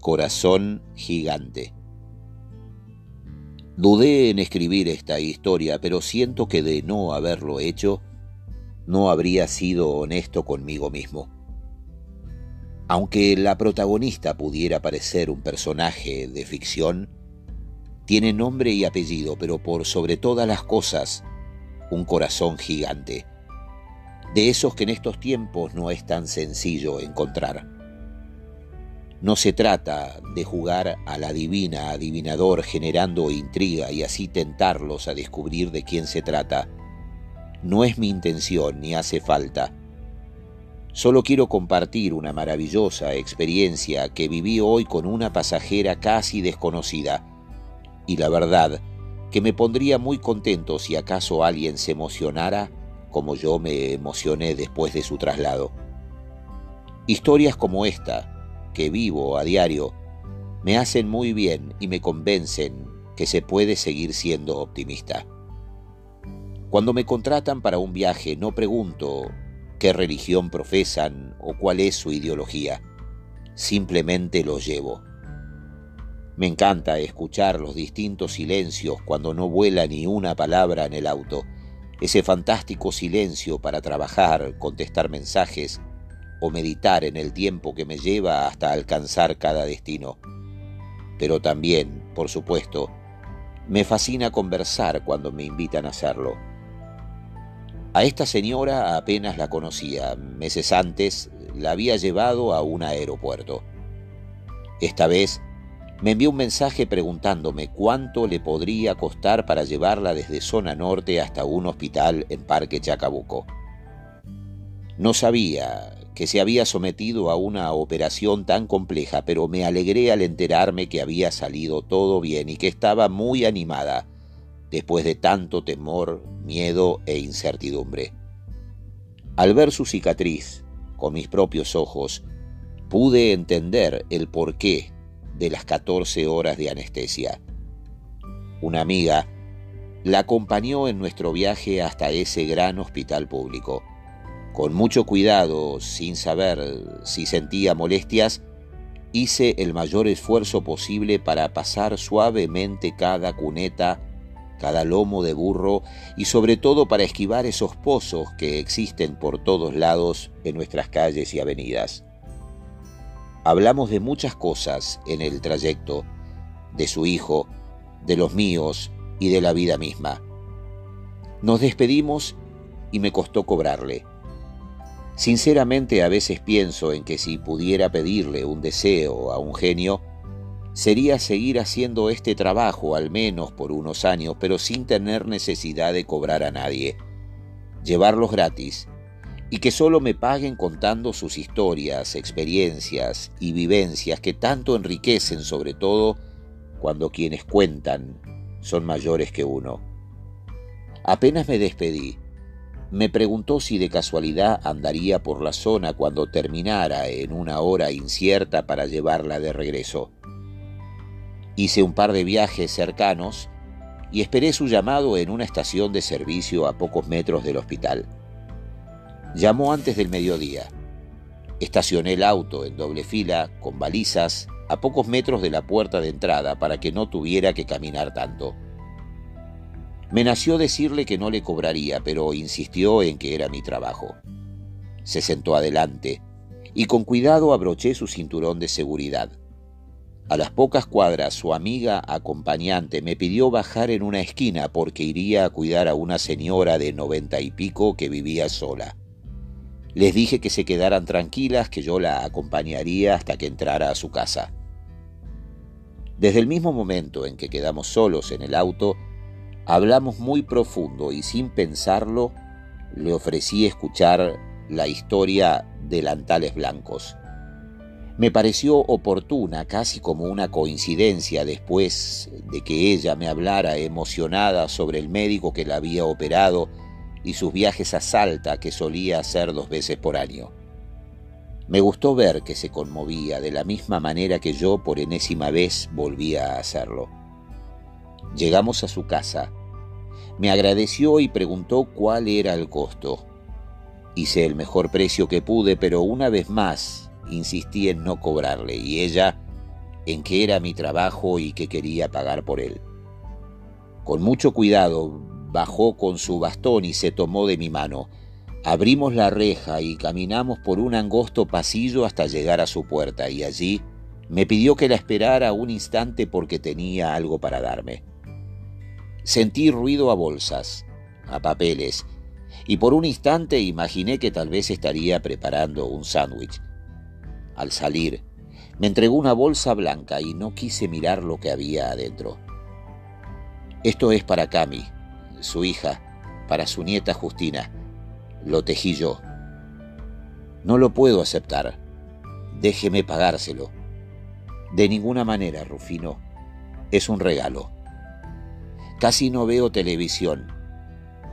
Corazón gigante. Dudé en escribir esta historia, pero siento que de no haberlo hecho, no habría sido honesto conmigo mismo. Aunque la protagonista pudiera parecer un personaje de ficción, tiene nombre y apellido, pero por sobre todas las cosas, un corazón gigante. De esos que en estos tiempos no es tan sencillo encontrar. No se trata de jugar a la divina adivinador generando intriga y así tentarlos a descubrir de quién se trata. No es mi intención ni hace falta. Solo quiero compartir una maravillosa experiencia que viví hoy con una pasajera casi desconocida. Y la verdad, que me pondría muy contento si acaso alguien se emocionara como yo me emocioné después de su traslado. Historias como esta, que vivo a diario me hacen muy bien y me convencen que se puede seguir siendo optimista. Cuando me contratan para un viaje no pregunto qué religión profesan o cuál es su ideología, simplemente lo llevo. Me encanta escuchar los distintos silencios cuando no vuela ni una palabra en el auto, ese fantástico silencio para trabajar, contestar mensajes, o meditar en el tiempo que me lleva hasta alcanzar cada destino. Pero también, por supuesto, me fascina conversar cuando me invitan a hacerlo. A esta señora apenas la conocía. Meses antes la había llevado a un aeropuerto. Esta vez me envió un mensaje preguntándome cuánto le podría costar para llevarla desde zona norte hasta un hospital en Parque Chacabuco. No sabía que se había sometido a una operación tan compleja, pero me alegré al enterarme que había salido todo bien y que estaba muy animada después de tanto temor, miedo e incertidumbre. Al ver su cicatriz con mis propios ojos, pude entender el porqué de las 14 horas de anestesia. Una amiga la acompañó en nuestro viaje hasta ese gran hospital público. Con mucho cuidado, sin saber si sentía molestias, hice el mayor esfuerzo posible para pasar suavemente cada cuneta, cada lomo de burro y sobre todo para esquivar esos pozos que existen por todos lados en nuestras calles y avenidas. Hablamos de muchas cosas en el trayecto, de su hijo, de los míos y de la vida misma. Nos despedimos y me costó cobrarle. Sinceramente a veces pienso en que si pudiera pedirle un deseo a un genio, sería seguir haciendo este trabajo al menos por unos años, pero sin tener necesidad de cobrar a nadie. Llevarlos gratis y que solo me paguen contando sus historias, experiencias y vivencias que tanto enriquecen sobre todo cuando quienes cuentan son mayores que uno. Apenas me despedí, me preguntó si de casualidad andaría por la zona cuando terminara en una hora incierta para llevarla de regreso. Hice un par de viajes cercanos y esperé su llamado en una estación de servicio a pocos metros del hospital. Llamó antes del mediodía. Estacioné el auto en doble fila, con balizas, a pocos metros de la puerta de entrada para que no tuviera que caminar tanto. Me nació decirle que no le cobraría, pero insistió en que era mi trabajo. Se sentó adelante y con cuidado abroché su cinturón de seguridad. A las pocas cuadras su amiga acompañante me pidió bajar en una esquina porque iría a cuidar a una señora de noventa y pico que vivía sola. Les dije que se quedaran tranquilas, que yo la acompañaría hasta que entrara a su casa. Desde el mismo momento en que quedamos solos en el auto, Hablamos muy profundo y sin pensarlo le ofrecí escuchar la historia de Lantales Blancos. Me pareció oportuna, casi como una coincidencia después de que ella me hablara emocionada sobre el médico que la había operado y sus viajes a Salta que solía hacer dos veces por año. Me gustó ver que se conmovía de la misma manera que yo por enésima vez volvía a hacerlo. Llegamos a su casa. Me agradeció y preguntó cuál era el costo. Hice el mejor precio que pude, pero una vez más insistí en no cobrarle y ella en que era mi trabajo y que quería pagar por él. Con mucho cuidado bajó con su bastón y se tomó de mi mano. Abrimos la reja y caminamos por un angosto pasillo hasta llegar a su puerta y allí me pidió que la esperara un instante porque tenía algo para darme. Sentí ruido a bolsas, a papeles, y por un instante imaginé que tal vez estaría preparando un sándwich. Al salir, me entregó una bolsa blanca y no quise mirar lo que había adentro. Esto es para Cami, su hija, para su nieta Justina. Lo tejí yo. No lo puedo aceptar. Déjeme pagárselo. De ninguna manera, Rufino. Es un regalo. Casi no veo televisión.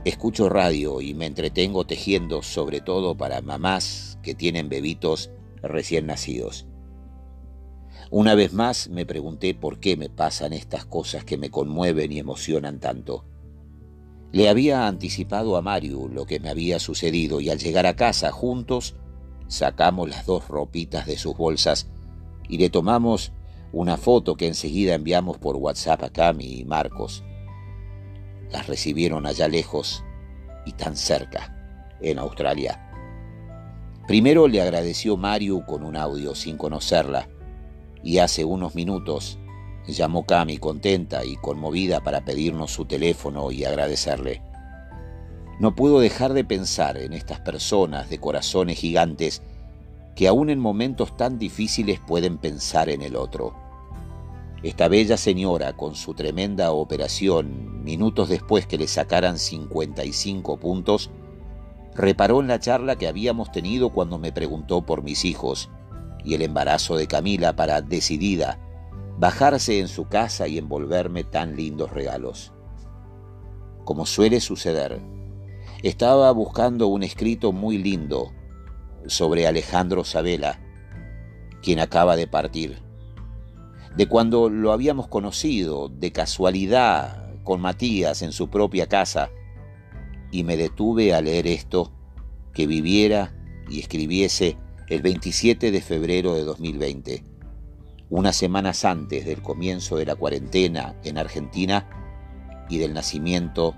Escucho radio y me entretengo tejiendo sobre todo para mamás que tienen bebitos recién nacidos. Una vez más me pregunté por qué me pasan estas cosas que me conmueven y emocionan tanto. Le había anticipado a Mario lo que me había sucedido y al llegar a casa juntos sacamos las dos ropitas de sus bolsas y le tomamos una foto que enseguida enviamos por WhatsApp a Cami y Marcos las recibieron allá lejos y tan cerca, en Australia. Primero le agradeció Mario con un audio sin conocerla, y hace unos minutos llamó Cami contenta y conmovida para pedirnos su teléfono y agradecerle. No puedo dejar de pensar en estas personas de corazones gigantes que aún en momentos tan difíciles pueden pensar en el otro. Esta bella señora, con su tremenda operación, minutos después que le sacaran 55 puntos, reparó en la charla que habíamos tenido cuando me preguntó por mis hijos y el embarazo de Camila para, decidida, bajarse en su casa y envolverme tan lindos regalos. Como suele suceder, estaba buscando un escrito muy lindo sobre Alejandro Sabela, quien acaba de partir de cuando lo habíamos conocido de casualidad con Matías en su propia casa, y me detuve a leer esto, que viviera y escribiese el 27 de febrero de 2020, unas semanas antes del comienzo de la cuarentena en Argentina y del nacimiento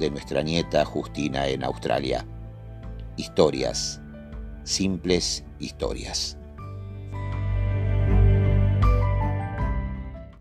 de nuestra nieta Justina en Australia. Historias, simples historias.